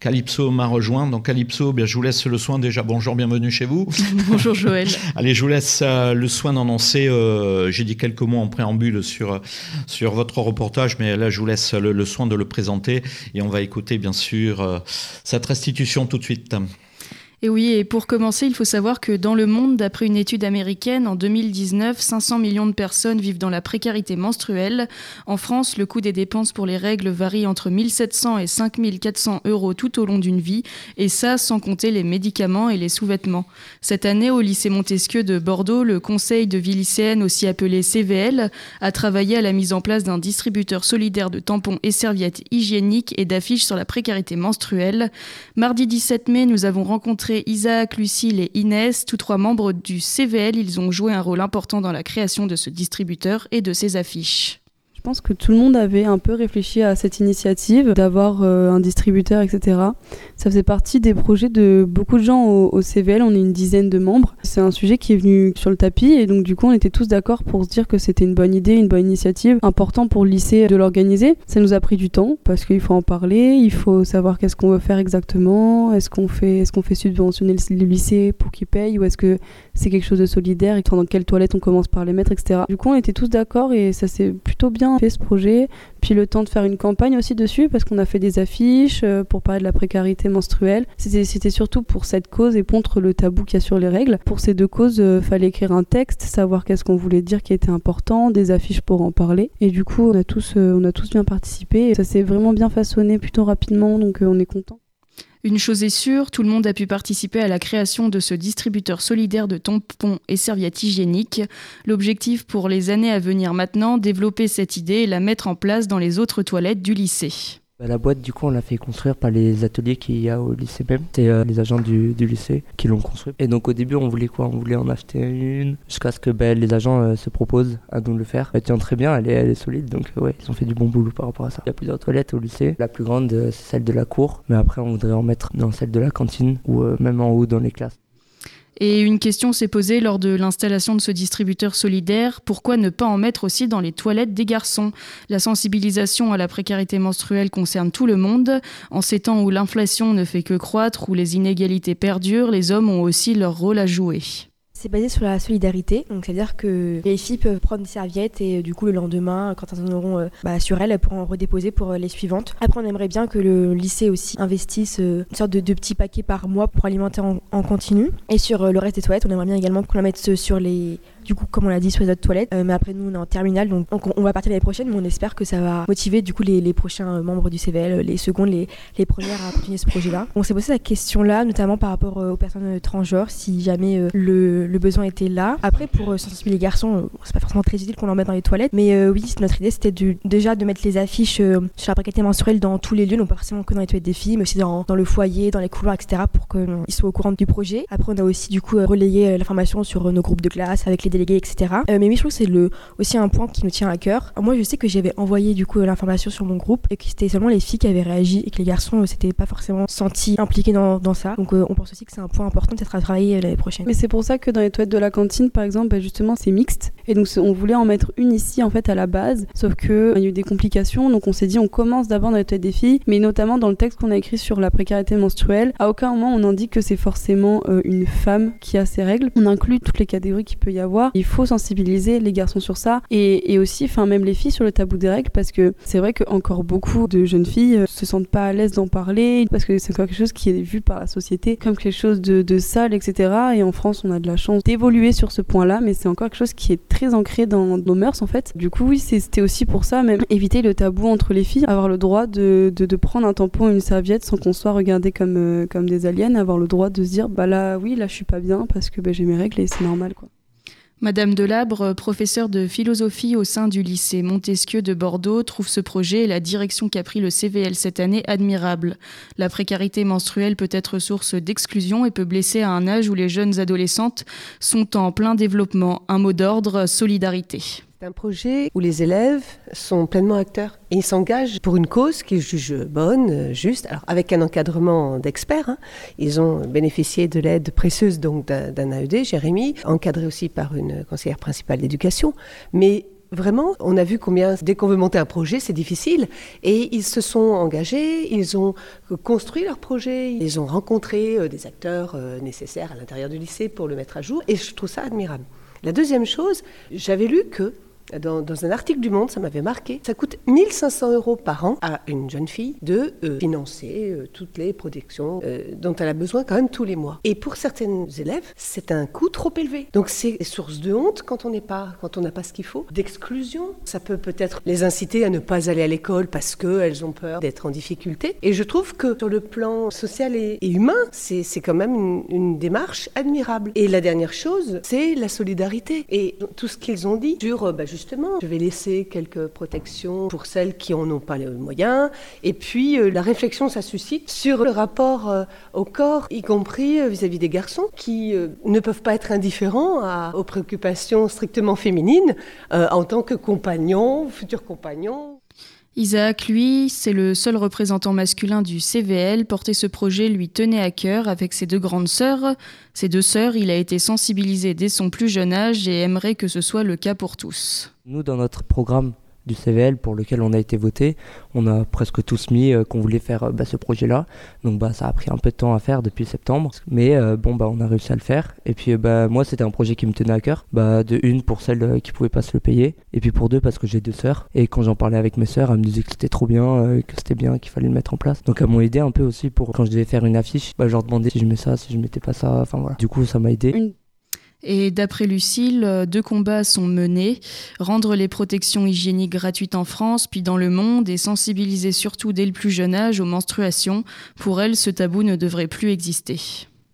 Calypso m'a rejoint. Donc Calypso, bien, je vous laisse le soin déjà. Bonjour, bienvenue chez vous. Bonjour Joël. Allez, je vous laisse euh, le soin d'annoncer. Euh, J'ai dit quelques mots en préambule sur, sur votre reportage, mais là, je vous laisse le, le soin de le présenter et on va écouter bien sûr euh, cette restitution tout de suite. Et oui, et pour commencer, il faut savoir que dans le monde, d'après une étude américaine, en 2019, 500 millions de personnes vivent dans la précarité menstruelle. En France, le coût des dépenses pour les règles varie entre 1700 et 5400 euros tout au long d'une vie, et ça sans compter les médicaments et les sous-vêtements. Cette année, au lycée Montesquieu de Bordeaux, le conseil de vie lycéenne, aussi appelé CVL, a travaillé à la mise en place d'un distributeur solidaire de tampons et serviettes hygiéniques et d'affiches sur la précarité menstruelle. Mardi 17 mai, nous avons rencontré Isaac, Lucille et Inès, tous trois membres du CVL. Ils ont joué un rôle important dans la création de ce distributeur et de ses affiches. Je pense que tout le monde avait un peu réfléchi à cette initiative d'avoir euh, un distributeur, etc. Ça faisait partie des projets de beaucoup de gens au, CVL, on est une dizaine de membres. C'est un sujet qui est venu sur le tapis et donc du coup on était tous d'accord pour se dire que c'était une bonne idée, une bonne initiative, important pour le lycée de l'organiser. Ça nous a pris du temps parce qu'il faut en parler, il faut savoir qu'est-ce qu'on veut faire exactement, est-ce qu'on fait, est-ce qu'on fait subventionner le lycée pour qu'il paye ou est-ce que c'est quelque chose de solidaire et dans quelle toilette on commence par les mettre, etc. Du coup on était tous d'accord et ça s'est plutôt bien fait ce projet, puis le temps de faire une campagne aussi dessus parce qu'on a fait des affiches euh, pour parler de la précarité menstruelle. C'était surtout pour cette cause et contre le tabou qu'il y a sur les règles. Pour ces deux causes, euh, fallait écrire un texte, savoir qu'est-ce qu'on voulait dire qui était important, des affiches pour en parler. Et du coup, on a tous, euh, on a tous bien participé. Et ça s'est vraiment bien façonné plutôt rapidement, donc on est content. Une chose est sûre, tout le monde a pu participer à la création de ce distributeur solidaire de tampons et serviettes hygiéniques. L'objectif pour les années à venir maintenant, développer cette idée et la mettre en place dans les autres toilettes du lycée. Bah, la boîte, du coup, on l'a fait construire par les ateliers qu'il y a au lycée même. C'est euh, les agents du, lycée qui l'ont construit. Et donc, au début, on voulait quoi? On voulait en acheter une jusqu'à ce que bah, les agents euh, se proposent à nous le faire. Elle tient très bien, elle est, solide. Donc, euh, ouais, ils ont fait du bon boulot par rapport à ça. Il y a plusieurs toilettes au lycée. La plus grande, c'est celle de la cour. Mais après, on voudrait en mettre dans celle de la cantine ou même en haut dans les classes. Et une question s'est posée lors de l'installation de ce distributeur solidaire, pourquoi ne pas en mettre aussi dans les toilettes des garçons? La sensibilisation à la précarité menstruelle concerne tout le monde. En ces temps où l'inflation ne fait que croître, où les inégalités perdurent, les hommes ont aussi leur rôle à jouer. C'est basé sur la solidarité, donc c'est-à-dire que les filles peuvent prendre des serviettes et du coup le lendemain, quand elles en auront euh, bah, sur elles, elles pourront en redéposer pour euh, les suivantes. Après, on aimerait bien que le lycée aussi investisse euh, une sorte de, petits paquets par mois pour alimenter en, en continu. Et sur le reste des toilettes, on aimerait bien également qu'on la mette sur les du coup, comme on l'a dit, sur les autres toilettes. Euh, mais après, nous, on est en terminale, donc, on va partir l'année prochaine, mais on espère que ça va motiver du coup les, prochains euh, membres du CVL, les secondes, les, premières à continuer ce projet-là. On s'est posé la question-là, notamment par rapport euh, aux personnes transgenres, si jamais le, besoin était là. Après, pour sensibiliser les garçons, c'est pas forcément très utile qu'on en mette dans les toilettes, mais oui, notre idée, c'était déjà de mettre les affiches sur la précarité menstruelle dans tous les lieux, non pas forcément que dans les toilettes des filles, mais aussi dans, dans le foyer, dans les couloirs, etc., pour qu'ils soient au courant du projet. Après, on a aussi du coup relayé l'information sur nos groupes de classe avec les etc. Euh, mais je trouve que c'est aussi un point qui nous tient à cœur. Moi, je sais que j'avais envoyé du coup l'information sur mon groupe et que c'était seulement les filles qui avaient réagi et que les garçons ne s'étaient pas forcément sentis impliqués dans, ça. Donc, euh, on pense aussi que c'est un point important peut-être à travailler euh, l'année prochaine. Mais c'est pour ça que dans les toilettes de la cantine, par exemple, bah, justement, c'est mixte. Et donc, on voulait en mettre une ici, en fait, à la base. Sauf qu'il y a eu des complications. Donc, on s'est dit, on commence d'abord dans les toilettes des filles, mais notamment dans le texte qu'on a écrit sur la précarité menstruelle. À aucun moment, on indique que c'est forcément une femme qui a ses règles. On inclut toutes les catégories qu'il peut y avoir. Il faut sensibiliser les garçons sur ça et, aussi, enfin même les filles sur le tabou des règles parce que c'est vrai qu'encore beaucoup de jeunes filles euh, se sentent pas à l'aise d'en parler parce que c'est quelque chose qui est vu par la société comme quelque chose de, sale, etc. Et en France, on a de la chance d'évoluer sur ce point-là, mais c'est encore quelque chose qui est très ancré dans nos mœurs en fait. Du coup, oui, c'était aussi pour ça, même éviter le tabou entre les filles, avoir le droit de, prendre un tampon une serviette sans qu'on soit regardé comme, euh, comme des aliens, avoir le droit de se dire bah là, oui, là, je suis pas bien parce que bah, j'ai mes règles et c'est normal quoi. Madame Delabre, professeure de philosophie au sein du lycée Montesquieu de Bordeaux, trouve ce projet et la direction qu'a pris le CVL cette année admirable. La précarité menstruelle peut être source d'exclusion et peut blesser à un âge où les jeunes adolescentes sont en plein développement. Un mot d'ordre, solidarité. C'est un projet où les élèves sont pleinement acteurs et ils s'engagent pour une cause qu'ils jugent bonne, juste, alors avec un encadrement d'experts. Hein. Ils ont bénéficié de l'aide précieuse donc d'un AED, Jérémy, encadré aussi par une conseillère principale d'éducation, mais vraiment, on a vu combien, dès qu'on veut monter un projet, c'est difficile. Et ils se sont engagés, ils ont construit leur projet, ils ont rencontré euh, des acteurs euh, nécessaires à l'intérieur du lycée pour le mettre à jour. Et je trouve ça admirable. La deuxième chose, j'avais lu que dans, un article du Monde, ça m'avait marqué. Ça coûte 1500 euros par an à une jeune fille de euh, financer euh, toutes les protections euh, dont elle a besoin quand même tous les mois. Et pour certaines élèves, c'est un coût trop élevé. Donc c'est source de honte quand on n'a pas ce qu'il faut, d'exclusion. Ça peut peut-être les inciter à ne pas aller à l'école parce qu'elles ont peur d'être en difficulté. Et je trouve que sur le plan social et, humain, c'est quand même une, démarche admirable. Et la dernière chose, c'est la solidarité et tout ce qu'ils ont dit sur bah. Je vais laisser quelques protections pour celles qui en ont pas les moyens. Et puis, euh, la réflexion, ça suscite sur le rapport euh, au corps, y compris euh, vis-à-vis des garçons qui ne peuvent pas être indifférents aux préoccupations strictement féminines en tant que compagnons, futurs compagnons. Isaac, lui, c'est le seul représentant masculin du CVL. Porter ce projet lui tenait à cœur avec ses deux grandes sœurs. Ses deux sœurs, il a été sensibilisé dès son plus jeune âge et aimerait que ce soit le cas pour tous. Nous, dans notre programme du CVL pour lequel on a été voté. On a presque tous mis euh, qu'on voulait faire euh, bah, ce projet-là. Donc bah, ça a pris un peu de temps à faire depuis septembre. Mais euh, bon, bah, on a réussi à le faire. Et puis bah, moi, c'était un projet qui me tenait à cœur. Bah, de une, pour celle qui pouvait pas se le payer. Et puis pour deux, parce que j'ai deux sœurs. Et quand j'en parlais avec mes sœurs, elles me disaient que c'était trop bien, que c'était bien, qu'il fallait le mettre en place. Donc elles m'ont aidé un peu aussi pour quand je devais faire une affiche. Bah, je leur demandais si je mets ça, si je mettais pas ça. Enfin voilà. Du coup, ça m'a aidé. Et d'après Lucille, euh, deux combats sont menés, rendre les protections hygiéniques gratuites en France puis dans le monde et sensibiliser surtout dès le plus jeune âge aux menstruations. Pour elle, ce tabou ne devrait plus exister.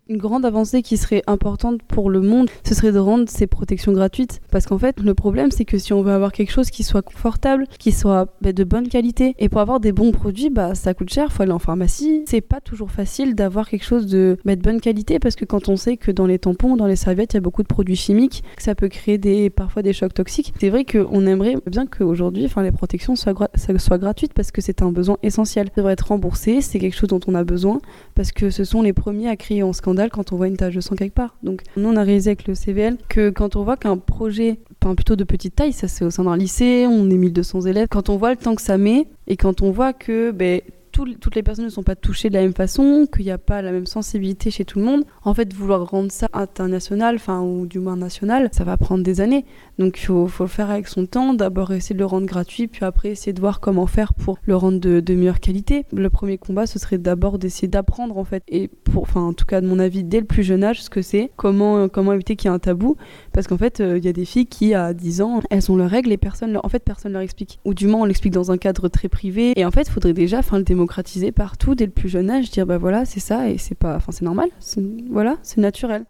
Une grande avancée qui serait importante pour le monde, ce serait de rendre ces protections gratuites. Parce qu'en fait, le problème, c'est que si on veut avoir quelque chose qui soit confortable, qui soit bah, de bonne qualité, et pour avoir des bons produits, bah, ça coûte cher, faut aller en pharmacie. C'est pas toujours facile d'avoir quelque chose de, bah, de bonne qualité, parce que quand on sait que dans les tampons, dans les serviettes, il y a beaucoup de produits chimiques, que ça peut créer des, parfois des chocs toxiques. C'est vrai qu'on aimerait bien qu'aujourd'hui, les protections soient, soient gratuites, parce que c'est un besoin essentiel. Ça devrait être remboursé, c'est quelque chose dont on a besoin, parce que ce sont les premiers à créer en scandale quand on voit une tache de sang quelque part. Donc nous on a réalisé avec le CVL que quand on voit qu'un projet, enfin plutôt de petite taille, ça c'est au sein d'un lycée, on est 1200 élèves, quand on voit le temps que ça met et quand on voit que ben, toutes les personnes ne sont pas touchées de la même façon, qu'il n'y a pas la même sensibilité chez tout le monde. En fait, vouloir rendre ça international, enfin, ou du moins national, ça va prendre des années. Donc, il faut, le faire avec son temps. D'abord, essayer de le rendre gratuit, puis après, essayer de voir comment faire pour le rendre de, meilleure qualité. Le premier combat, ce serait d'abord d'essayer d'apprendre, en fait, et enfin, en tout cas, de mon avis, dès le plus jeune âge, ce que c'est, comment, comment éviter qu'il y ait un tabou. Parce qu'en fait, euh, il y a des filles qui, à 10 ans, elles ont leurs règles et personne, en fait, personne leur explique. Ou du moins, on l'explique dans un cadre très privé. Et en fait, il faudrait déjà, enfin, le démocratiser partout dès le plus jeune âge, dire bah voilà, c'est ça et c'est pas, enfin c'est normal, voilà, c'est naturel.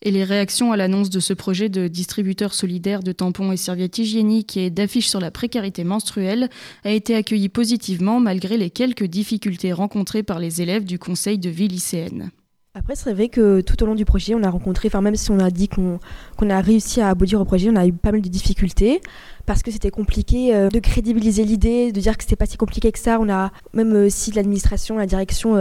Et les réactions à l'annonce de ce projet de distributeur solidaire de tampons et serviettes hygiéniques et d'affiches sur la précarité menstruelle a été accueillie positivement malgré les quelques difficultés rencontrées par les élèves du conseil de vie lycéenne. Après, c'est vrai que tout au long du projet, on a rencontré, enfin même si on a dit qu'on a réussi à aboutir au projet, on a eu pas mal de difficultés parce que c'était compliqué euh, de crédibiliser l'idée, de dire que c'était pas si compliqué que ça. On a même euh, si l'administration, la direction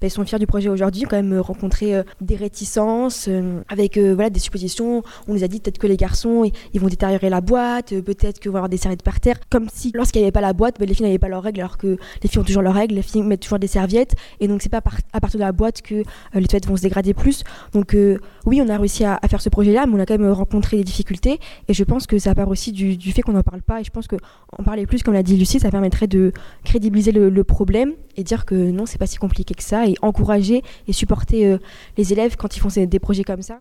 bah, sont fiers du projet aujourd'hui, quand même rencontré des réticences avec voilà des suppositions. On nous a dit peut-être que les garçons ils vont détériorer la boîte, peut-être que vont avoir des serviettes par terre, comme si lorsqu'il n'y avait pas la boîte, bah, les filles n'avaient pas leurs règles, alors que les filles ont toujours leurs règles, les filles mettent toujours des serviettes, et donc c'est pas à partir de la boîte que les toilettes vont se dégrader plus. Donc oui, on a réussi à, faire ce projet-là, mais on a quand même rencontré des difficultés, et je pense que ça part aussi du, du fait on n'en parle pas. Et je pense qu'en parler plus, comme l'a dit Lucie, ça permettrait de crédibiliser le, problème et dire que non, c'est pas si compliqué que ça et encourager et supporter euh, les élèves quand ils font des projets comme ça.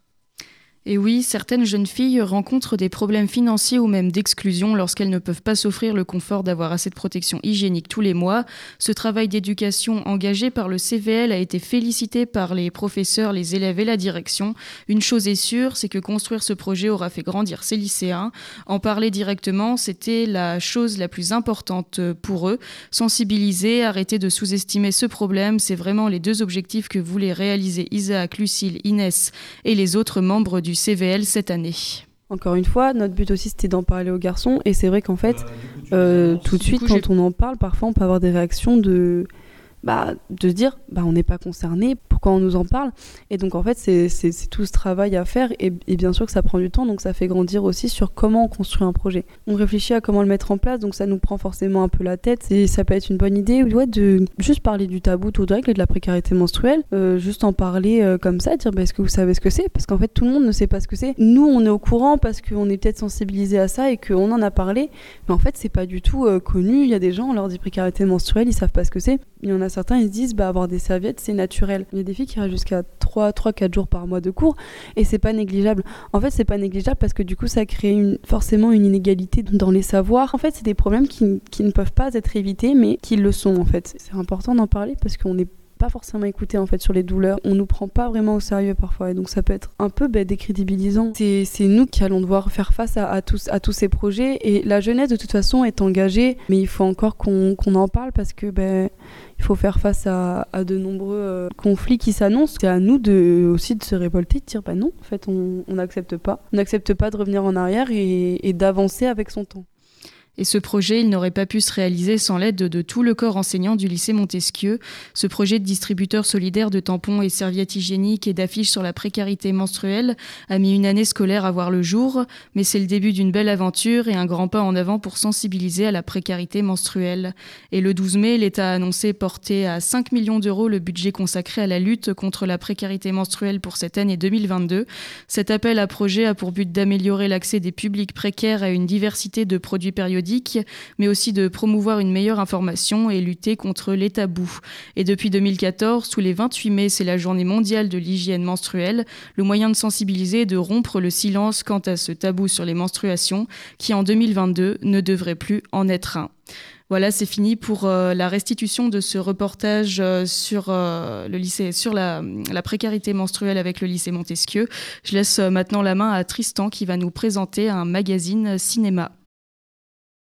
Et oui, certaines jeunes filles rencontrent des problèmes financiers ou même d'exclusion lorsqu'elles ne peuvent pas s'offrir le confort d'avoir assez de protection hygiénique tous les mois. Ce travail d'éducation engagé par le CVL a été félicité par les professeurs, les élèves et la direction. Une chose est sûre, c'est que construire ce projet aura fait grandir ces lycéens. En parler directement, c'était la chose la plus importante pour eux. Sensibiliser, arrêter de sous-estimer ce problème, c'est vraiment les deux objectifs que voulaient réaliser Isaac, Lucille, Inès et les autres membres du CVL cette année. Encore une fois, notre but aussi c'était d'en parler aux garçons et c'est vrai qu'en fait, euh, tout de suite quand on en parle, parfois on peut avoir des réactions de bah, de se dire bah, on n'est pas concerné, pourquoi on nous en parle Et donc en fait c'est tout ce travail à faire et, bien sûr que ça prend du temps, donc ça fait grandir aussi sur comment on construit un projet. On réfléchit à comment le mettre en place, donc ça nous prend forcément un peu la tête et ça peut être une bonne idée ouais, de juste parler du tabou tout direct et de la précarité menstruelle, euh, juste en parler euh, comme ça, dire bah, est-ce que vous savez ce que c'est? Parce qu'en fait tout le monde ne sait pas ce que c'est. Nous on est au courant parce qu'on est peut-être sensibilisé à ça et qu'on en a parlé, mais en fait c'est pas du tout euh, connu. Il y a des gens, on leur dit précarité menstruelle, ils savent pas ce que c'est. Il y en a certains, ils se disent, bah, avoir des serviettes, c'est naturel. Il y a des filles qui restent jusqu'à 3-4 jours par mois de cours et c'est pas négligeable. En fait, c'est pas négligeable parce que du coup, ça crée forcément une inégalité dans les savoirs. En fait, c'est des problèmes qui, qui ne peuvent pas être évités, mais qui le sont en fait. C'est important d'en parler parce qu'on est pas forcément écouté en fait sur les douleurs. On nous prend pas vraiment au sérieux parfois et donc ça peut être un peu bah, décrédibilisant. C'est nous qui allons devoir faire face à, tous, à tous ces projets et la jeunesse de toute façon est engagée mais il faut encore qu'on en parle parce que ben il faut faire face à, de nombreux euh, conflits qui s'annoncent. C'est à nous de, aussi de se révolter, de dire bah non, en fait on n'accepte pas. On n'accepte pas de revenir en arrière et d'avancer avec son temps. Et ce projet, il n'aurait pas pu se réaliser sans l'aide de, tout le corps enseignant du lycée Montesquieu. Ce projet de distributeur solidaire de tampons et serviettes hygiéniques et d'affiches sur la précarité menstruelle a mis une année scolaire à voir le jour, mais c'est le début d'une belle aventure et un grand pas en avant pour sensibiliser à la précarité menstruelle. Et le 12 mai, l'État a annoncé porter à 5 millions d'euros le budget consacré à la lutte contre la précarité menstruelle pour cette année 2022. Cet appel à projet a pour but d'améliorer l'accès des publics précaires à une diversité de produits périodiques mais aussi de promouvoir une meilleure information et lutter contre les tabous. Et depuis 2014, tous les 28 mai, c'est la journée mondiale de l'hygiène menstruelle, le moyen de sensibiliser et de rompre le silence quant à ce tabou sur les menstruations, qui en 2022 ne devrait plus en être un. Voilà, c'est fini pour euh, la restitution de ce reportage euh, sur euh, le lycée, sur la, la, précarité menstruelle avec le lycée Montesquieu. Je laisse maintenant la main à Tristan qui va nous présenter un magazine cinéma.